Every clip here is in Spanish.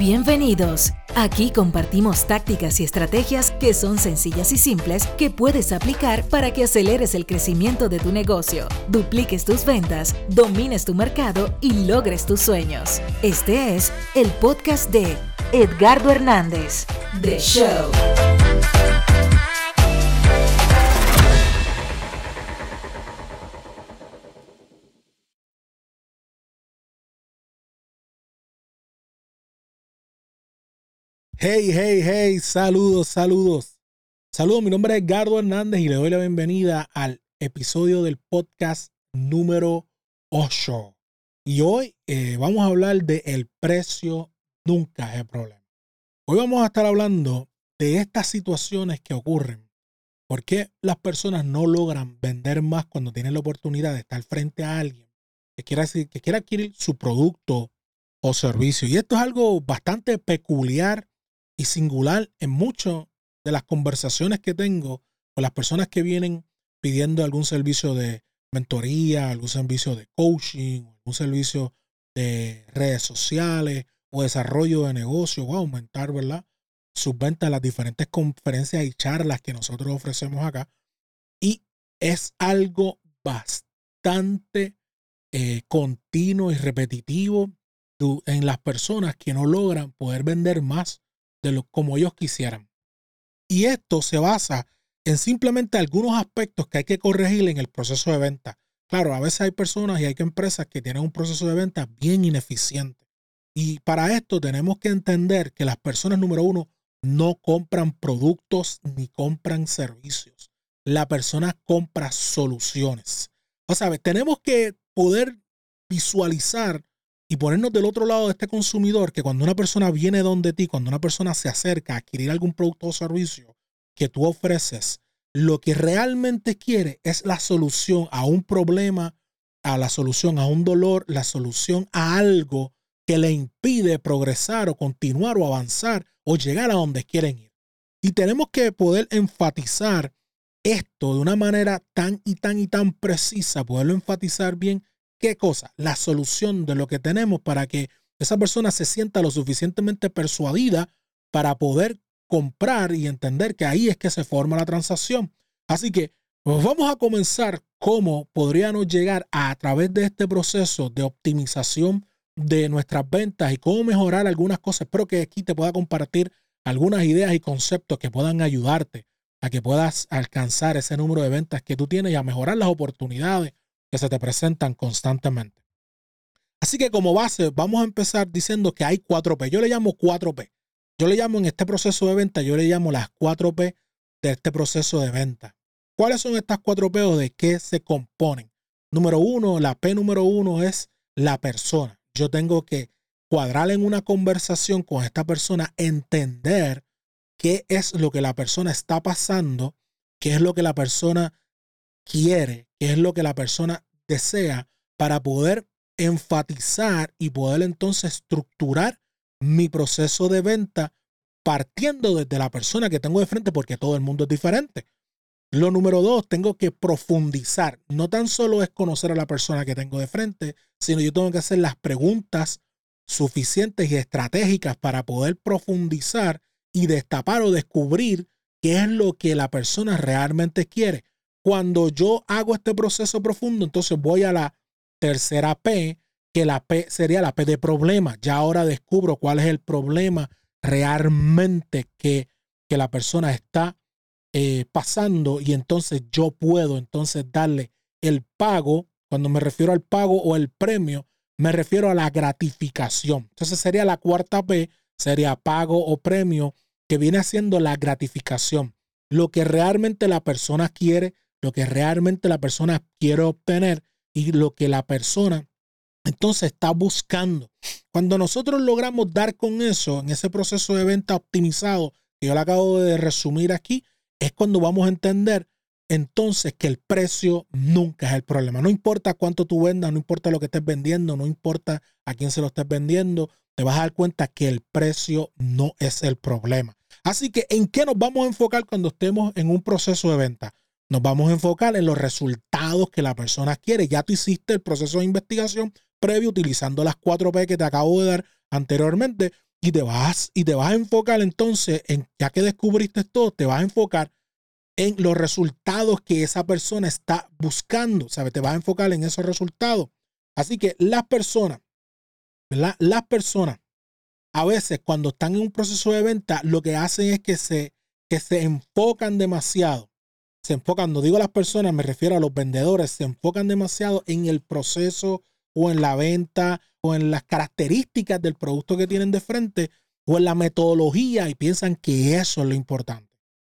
Bienvenidos. Aquí compartimos tácticas y estrategias que son sencillas y simples que puedes aplicar para que aceleres el crecimiento de tu negocio, dupliques tus ventas, domines tu mercado y logres tus sueños. Este es el podcast de Edgardo Hernández, The Show. Hey, hey, hey, saludos, saludos. Saludos, mi nombre es Edgardo Hernández y le doy la bienvenida al episodio del podcast número 8. Y hoy eh, vamos a hablar de el precio nunca es el problema. Hoy vamos a estar hablando de estas situaciones que ocurren. ¿Por qué las personas no logran vender más cuando tienen la oportunidad de estar frente a alguien que quiera, que quiera adquirir su producto o servicio? Y esto es algo bastante peculiar y singular en muchas de las conversaciones que tengo con las personas que vienen pidiendo algún servicio de mentoría, algún servicio de coaching, algún servicio de redes sociales o desarrollo de negocio o aumentar, ¿verdad? Sus ventas en las diferentes conferencias y charlas que nosotros ofrecemos acá. Y es algo bastante eh, continuo y repetitivo en las personas que no logran poder vender más de lo como ellos quisieran. Y esto se basa en simplemente algunos aspectos que hay que corregir en el proceso de venta. Claro, a veces hay personas y hay empresas que tienen un proceso de venta bien ineficiente. Y para esto tenemos que entender que las personas, número uno, no compran productos ni compran servicios. La persona compra soluciones. O sea, tenemos que poder visualizar y ponernos del otro lado de este consumidor, que cuando una persona viene donde ti, cuando una persona se acerca a adquirir algún producto o servicio que tú ofreces, lo que realmente quiere es la solución a un problema, a la solución a un dolor, la solución a algo que le impide progresar o continuar o avanzar o llegar a donde quieren ir. Y tenemos que poder enfatizar esto de una manera tan y tan y tan precisa, poderlo enfatizar bien ¿Qué cosa? La solución de lo que tenemos para que esa persona se sienta lo suficientemente persuadida para poder comprar y entender que ahí es que se forma la transacción. Así que pues vamos a comenzar cómo podríamos llegar a, a través de este proceso de optimización de nuestras ventas y cómo mejorar algunas cosas. Espero que aquí te pueda compartir algunas ideas y conceptos que puedan ayudarte a que puedas alcanzar ese número de ventas que tú tienes y a mejorar las oportunidades que se te presentan constantemente. Así que como base, vamos a empezar diciendo que hay 4P. Yo le llamo 4P. Yo le llamo en este proceso de venta, yo le llamo las 4P de este proceso de venta. ¿Cuáles son estas 4P o de qué se componen? Número uno, la P número uno es la persona. Yo tengo que cuadrar en una conversación con esta persona, entender qué es lo que la persona está pasando, qué es lo que la persona quiere, qué es lo que la persona desea para poder enfatizar y poder entonces estructurar mi proceso de venta partiendo desde la persona que tengo de frente porque todo el mundo es diferente. Lo número dos, tengo que profundizar. No tan solo es conocer a la persona que tengo de frente, sino yo tengo que hacer las preguntas suficientes y estratégicas para poder profundizar y destapar o descubrir qué es lo que la persona realmente quiere. Cuando yo hago este proceso profundo, entonces voy a la tercera P, que la P sería la P de problema. Ya ahora descubro cuál es el problema realmente que, que la persona está eh, pasando y entonces yo puedo entonces darle el pago. Cuando me refiero al pago o el premio, me refiero a la gratificación. Entonces sería la cuarta P, sería pago o premio, que viene haciendo la gratificación. Lo que realmente la persona quiere lo que realmente la persona quiere obtener y lo que la persona entonces está buscando. Cuando nosotros logramos dar con eso, en ese proceso de venta optimizado que yo le acabo de resumir aquí, es cuando vamos a entender entonces que el precio nunca es el problema. No importa cuánto tú vendas, no importa lo que estés vendiendo, no importa a quién se lo estés vendiendo, te vas a dar cuenta que el precio no es el problema. Así que, ¿en qué nos vamos a enfocar cuando estemos en un proceso de venta? Nos vamos a enfocar en los resultados que la persona quiere. Ya tú hiciste el proceso de investigación previo utilizando las 4P que te acabo de dar anteriormente. y te vas y te vas a enfocar entonces en ya que descubriste todo, te vas a enfocar en los resultados que esa persona está buscando, ¿sabes? Te vas a enfocar en esos resultados. Así que las personas, ¿verdad? Las personas a veces cuando están en un proceso de venta, lo que hacen es que se, que se enfocan demasiado. Se enfocan, no digo las personas, me refiero a los vendedores, se enfocan demasiado en el proceso o en la venta o en las características del producto que tienen de frente o en la metodología y piensan que eso es lo importante.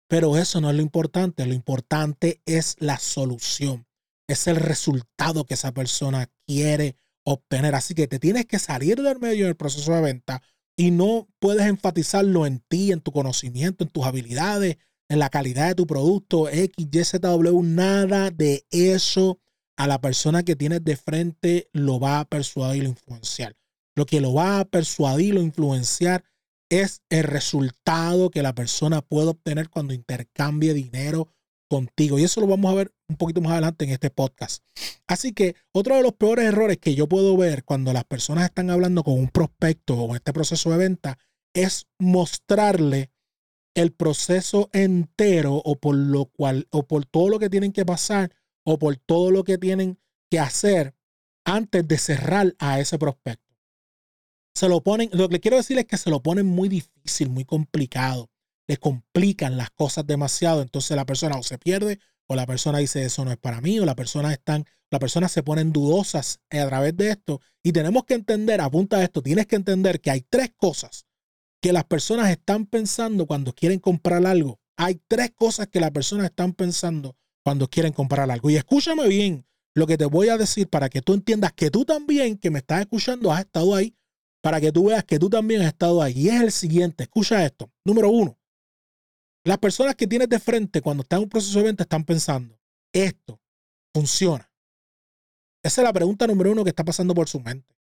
Pero eso no es lo importante, lo importante es la solución, es el resultado que esa persona quiere obtener. Así que te tienes que salir del medio del proceso de venta y no puedes enfatizarlo en ti, en tu conocimiento, en tus habilidades, en la calidad de tu producto, X, Y, Z, W, nada de eso a la persona que tienes de frente lo va a persuadir o influenciar. Lo que lo va a persuadir o influenciar es el resultado que la persona puede obtener cuando intercambie dinero contigo. Y eso lo vamos a ver un poquito más adelante en este podcast. Así que otro de los peores errores que yo puedo ver cuando las personas están hablando con un prospecto o en este proceso de venta es mostrarle el proceso entero o por lo cual o por todo lo que tienen que pasar o por todo lo que tienen que hacer antes de cerrar a ese prospecto. Se lo ponen, lo que quiero decir es que se lo ponen muy difícil, muy complicado. Le complican las cosas demasiado. Entonces la persona o se pierde o la persona dice eso no es para mí o la persona están, la persona se ponen dudosas a través de esto. Y tenemos que entender, apunta a esto, tienes que entender que hay tres cosas que las personas están pensando cuando quieren comprar algo. Hay tres cosas que las personas están pensando cuando quieren comprar algo. Y escúchame bien lo que te voy a decir para que tú entiendas que tú también, que me estás escuchando, has estado ahí, para que tú veas que tú también has estado ahí. Y es el siguiente, escucha esto. Número uno, las personas que tienes de frente cuando están en un proceso de venta están pensando, esto funciona. Esa es la pregunta número uno que está pasando por su mente.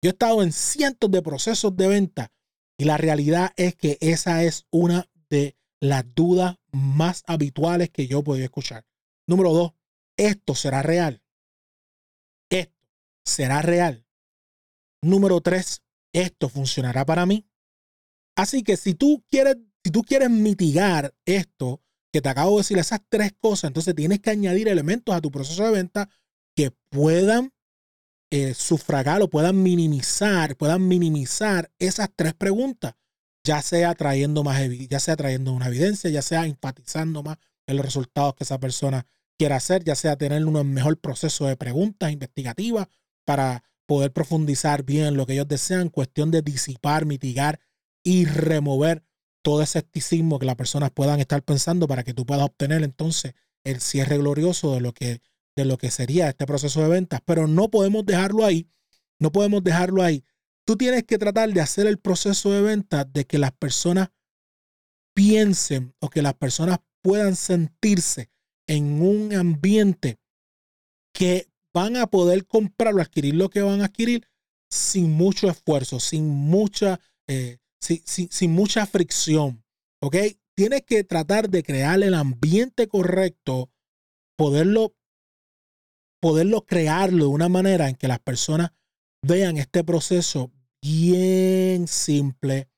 Yo he estado en cientos de procesos de venta y la realidad es que esa es una de las dudas más habituales que yo puedo escuchar. Número dos, esto será real. Esto será real. Número tres, esto funcionará para mí. Así que si tú quieres, si tú quieres mitigar esto que te acabo de decir, esas tres cosas, entonces tienes que añadir elementos a tu proceso de venta que puedan eh, sufragar o puedan minimizar, puedan minimizar esas tres preguntas, ya sea trayendo más, ya sea una evidencia, ya sea enfatizando más en los resultados que esa persona quiera hacer, ya sea tener un mejor proceso de preguntas investigativas para poder profundizar bien en lo que ellos desean, cuestión de disipar, mitigar y remover todo ese escepticismo que las personas puedan estar pensando para que tú puedas obtener entonces el cierre glorioso de lo que, de lo que sería este proceso de ventas. Pero no podemos dejarlo ahí, no podemos dejarlo ahí. Tú tienes que tratar de hacer el proceso de ventas de que las personas piensen o que las personas puedan sentirse en un ambiente que van a poder comprar o adquirir lo que van a adquirir sin mucho esfuerzo, sin mucha, eh, sin, mucha fricción. ¿Ok? Tienes que tratar de crear el ambiente correcto, poderlo, poderlo crearlo de una manera en que las personas vean este proceso bien simple,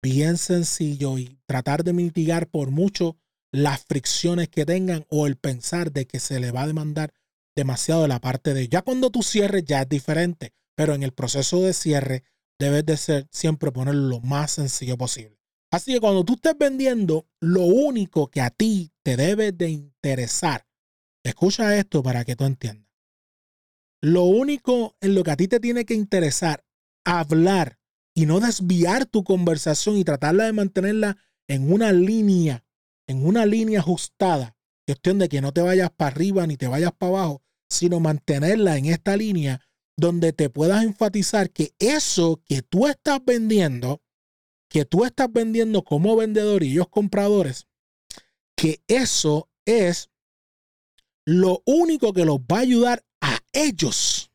bien sencillo y tratar de mitigar por mucho las fricciones que tengan o el pensar de que se le va a demandar demasiado de la parte de ya cuando tú cierres ya es diferente, pero en el proceso de cierre debes de ser siempre ponerlo lo más sencillo posible. Así que cuando tú estés vendiendo, lo único que a ti te debe de interesar, escucha esto para que tú entiendas. Lo único en lo que a ti te tiene que interesar, hablar y no desviar tu conversación y tratarla de mantenerla en una línea en una línea ajustada, cuestión de que no te vayas para arriba ni te vayas para abajo, sino mantenerla en esta línea donde te puedas enfatizar que eso que tú estás vendiendo, que tú estás vendiendo como vendedor y ellos compradores, que eso es lo único que los va a ayudar ellos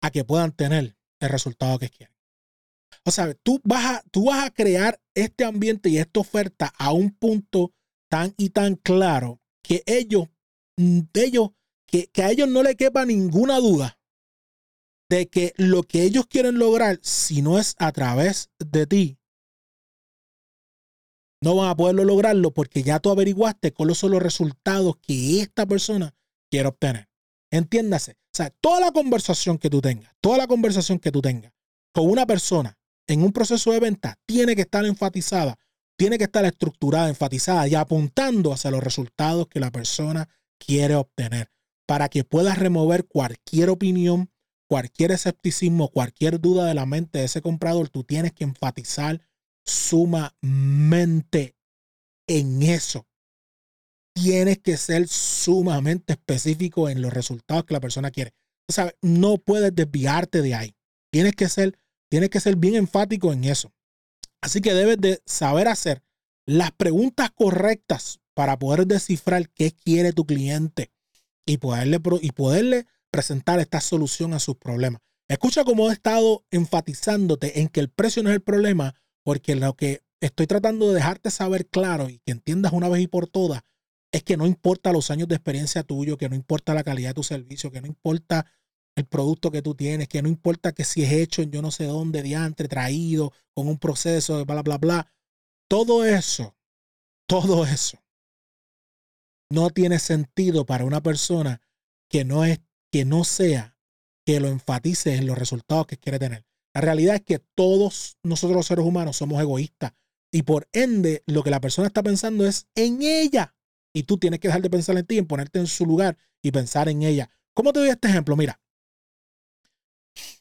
a que puedan tener el resultado que quieren. O sea, tú vas a, tú vas a crear este ambiente y esta oferta a un punto tan y tan claro que ellos, mm, ellos que, que a ellos no le quepa ninguna duda de que lo que ellos quieren lograr, si no es a través de ti, no van a poderlo lograrlo porque ya tú averiguaste cuáles son los resultados que esta persona quiere obtener. Entiéndase. O sea, toda la conversación que tú tengas, toda la conversación que tú tengas con una persona en un proceso de venta tiene que estar enfatizada, tiene que estar estructurada, enfatizada y apuntando hacia los resultados que la persona quiere obtener para que puedas remover cualquier opinión, cualquier escepticismo, cualquier duda de la mente de ese comprador. Tú tienes que enfatizar sumamente en eso. Tienes que ser sumamente específico en los resultados que la persona quiere. O sea, no puedes desviarte de ahí. Tienes que ser, tienes que ser bien enfático en eso. Así que debes de saber hacer las preguntas correctas para poder descifrar qué quiere tu cliente y poderle, y poderle presentar esta solución a sus problemas. Escucha cómo he estado enfatizándote en que el precio no es el problema, porque lo que estoy tratando de dejarte saber claro y que entiendas una vez y por todas es que no importa los años de experiencia tuyo, que no importa la calidad de tu servicio, que no importa el producto que tú tienes, que no importa que si es hecho en yo no sé dónde, diantre, traído, con un proceso de bla, bla, bla. Todo eso, todo eso no tiene sentido para una persona que no es, que no sea, que lo enfatice en los resultados que quiere tener. La realidad es que todos nosotros los seres humanos somos egoístas y por ende lo que la persona está pensando es en ella. Y tú tienes que dejar de pensar en ti, en ponerte en su lugar y pensar en ella. ¿Cómo te doy este ejemplo? Mira,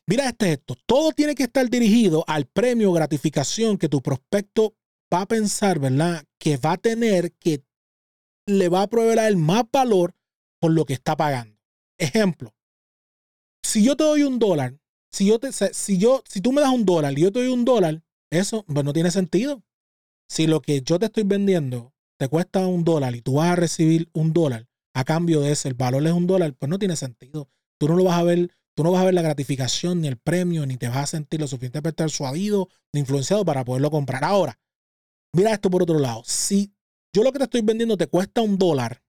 mira este esto. Todo tiene que estar dirigido al premio gratificación que tu prospecto va a pensar, ¿verdad? Que va a tener, que le va a proveer más valor por lo que está pagando. Ejemplo, si yo te doy un dólar si yo te, si yo, si tú me das un dólar y yo te doy un dólar, eso pues no tiene sentido. Si lo que yo te estoy vendiendo te cuesta un dólar y tú vas a recibir un dólar a cambio de ese, el valor es un dólar, pues no tiene sentido. Tú no lo vas a ver, tú no vas a ver la gratificación, ni el premio, ni te vas a sentir lo suficientemente persuadido, ni influenciado para poderlo comprar. Ahora, mira esto por otro lado. Si yo lo que te estoy vendiendo te cuesta un dólar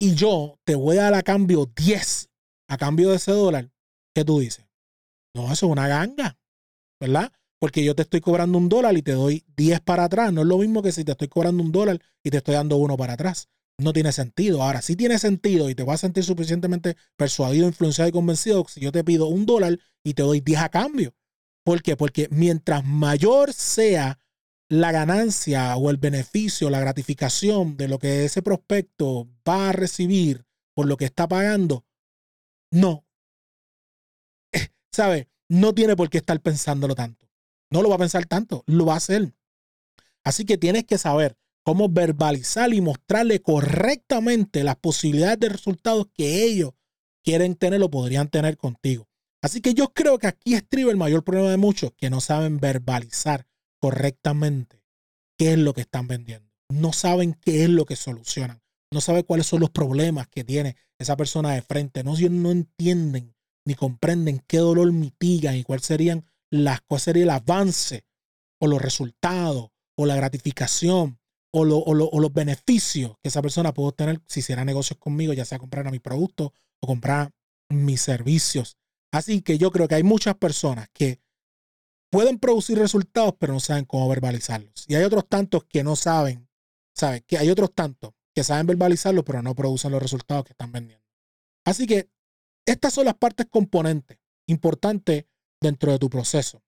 y yo te voy a dar a cambio 10 a cambio de ese dólar, ¿Qué tú dices? No, eso es una ganga, ¿verdad? Porque yo te estoy cobrando un dólar y te doy 10 para atrás. No es lo mismo que si te estoy cobrando un dólar y te estoy dando uno para atrás. No tiene sentido. Ahora, sí tiene sentido y te vas a sentir suficientemente persuadido, influenciado y convencido si yo te pido un dólar y te doy 10 a cambio. ¿Por qué? Porque mientras mayor sea la ganancia o el beneficio, la gratificación de lo que ese prospecto va a recibir por lo que está pagando, no, ¿sabe? No tiene por qué estar pensándolo tanto. No lo va a pensar tanto, lo va a hacer. Así que tienes que saber cómo verbalizar y mostrarle correctamente las posibilidades de resultados que ellos quieren tener o podrían tener contigo. Así que yo creo que aquí estriba el mayor problema de muchos que no saben verbalizar correctamente qué es lo que están vendiendo. No saben qué es lo que solucionan. No saben cuáles son los problemas que tiene esa persona de frente. No, no entienden ni comprenden qué dolor mitigan y cuál serían las, cuál sería el avance o los resultados o la gratificación o, los beneficios que esa persona puede obtener si hiciera negocios conmigo, ya sea comprar a mi producto o comprar mis servicios. Así que yo creo que hay muchas personas que pueden producir resultados, pero no saben cómo verbalizarlos. Y hay otros tantos que no saben, ¿sabes? Que hay otros tantos que saben verbalizarlos, pero no producen los resultados que están vendiendo. Así que estas son las partes componentes importantes dentro de tu proceso.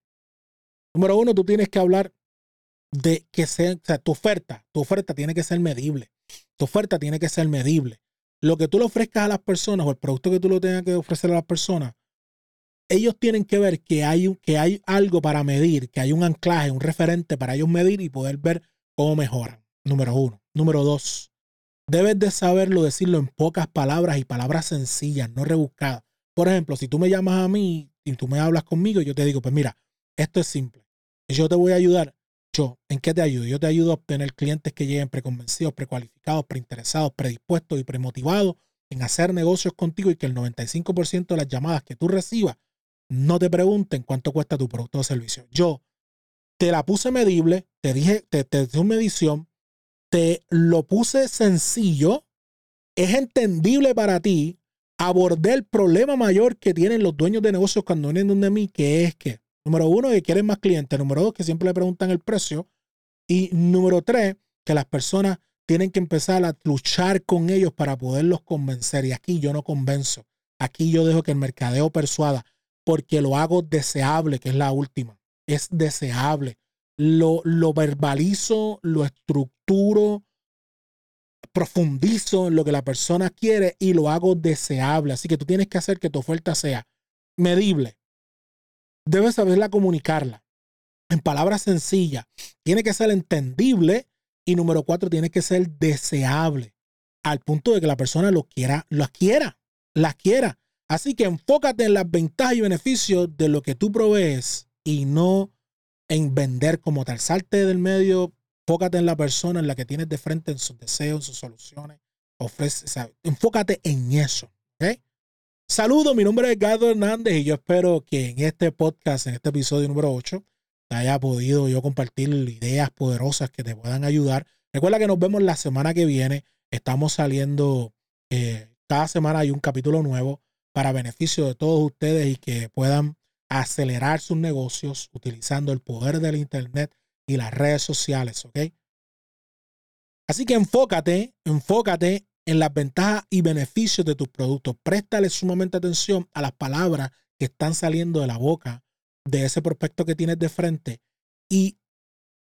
Número uno, tú tienes que hablar de que sea, tu oferta, tu oferta tiene que ser medible. Tu oferta tiene que ser medible. Lo que tú le ofrezcas a las personas o el producto que tú le tengas que ofrecer a las personas, ellos tienen que ver que hay, que hay algo para medir, que hay un anclaje, un referente para ellos medir y poder ver cómo mejoran. Número uno. Número dos, Debes de saberlo decirlo en pocas palabras y palabras sencillas, no rebuscadas. Por ejemplo, si tú me llamas a mí y tú me hablas conmigo, yo te digo, pues mira, esto es simple. Yo te voy a ayudar. Yo, ¿en qué te ayudo? Yo te ayudo a obtener clientes que lleguen preconvencidos, precualificados, preinteresados, predispuestos y premotivados en hacer negocios contigo y que el 95% de las llamadas que tú recibas no te pregunten cuánto cuesta tu producto o servicio. Yo te la puse medible, te dije, te, te di una medición, te lo puse sencillo, es entendible para ti, abordé el problema mayor que tienen los dueños de negocios cuando vienen donde mí, que es que, número uno, que quieren más clientes, número dos, que siempre le preguntan el precio, y número tres, que las personas tienen que empezar a luchar con ellos para poderlos convencer. Y aquí yo no convenzo. Aquí yo dejo que el mercadeo persuada porque lo hago deseable, que es la última. Es deseable. Lo, lo verbalizo, lo estructuro, profundizo en lo que la persona quiere y lo hago deseable. Así que tú tienes que hacer que tu oferta sea medible. Debes saberla comunicarla en palabras sencillas. Tiene que ser entendible y número cuatro, tiene que ser deseable al punto de que la persona lo quiera, lo quiera, la quiera. Así que enfócate en las ventajas y beneficios de lo que tú provees y no en vender como tal. Salte del medio Enfócate en la persona en la que tienes de frente, en sus deseos, en sus soluciones. Ofrece, enfócate en eso. ¿okay? Saludos, mi nombre es Edgardo Hernández y yo espero que en este podcast, en este episodio número 8, te haya podido yo compartir ideas poderosas que te puedan ayudar. Recuerda que nos vemos la semana que viene. Estamos saliendo, eh, cada semana hay un capítulo nuevo para beneficio de todos ustedes y que puedan acelerar sus negocios utilizando el poder del Internet y las redes sociales, ¿ok? Así que enfócate, enfócate en las ventajas y beneficios de tus productos. Préstale sumamente atención a las palabras que están saliendo de la boca de ese prospecto que tienes de frente y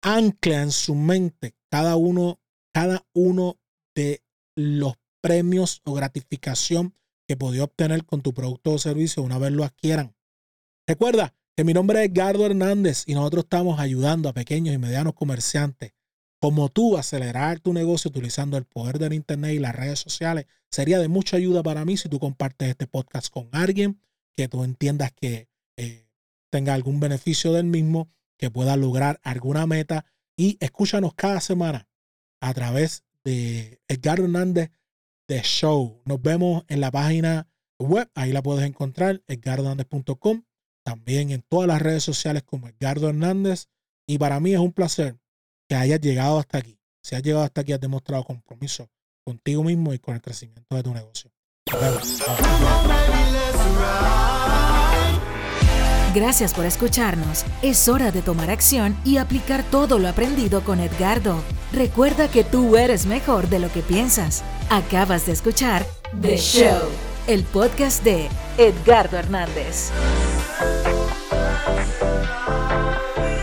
ancla en su mente cada uno, cada uno de los premios o gratificación que podía obtener con tu producto o servicio una vez lo adquieran. Recuerda, que mi nombre es Edgardo Hernández y nosotros estamos ayudando a pequeños y medianos comerciantes como tú a acelerar tu negocio utilizando el poder del Internet y las redes sociales. Sería de mucha ayuda para mí si tú compartes este podcast con alguien que tú entiendas que eh, tenga algún beneficio del mismo, que pueda lograr alguna meta y escúchanos cada semana a través de Edgardo Hernández de Show. Nos vemos en la página web, ahí la puedes encontrar, edgardohernández.com también en todas las redes sociales como Edgardo Hernández. Y para mí es un placer que hayas llegado hasta aquí. Si has llegado hasta aquí, has demostrado compromiso contigo mismo y con el crecimiento de tu negocio. Gracias por escucharnos. Es hora de tomar acción y aplicar todo lo aprendido con Edgardo. Recuerda que tú eres mejor de lo que piensas. Acabas de escuchar The Show, el podcast de Edgardo Hernández.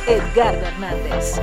Edgardo Hernández.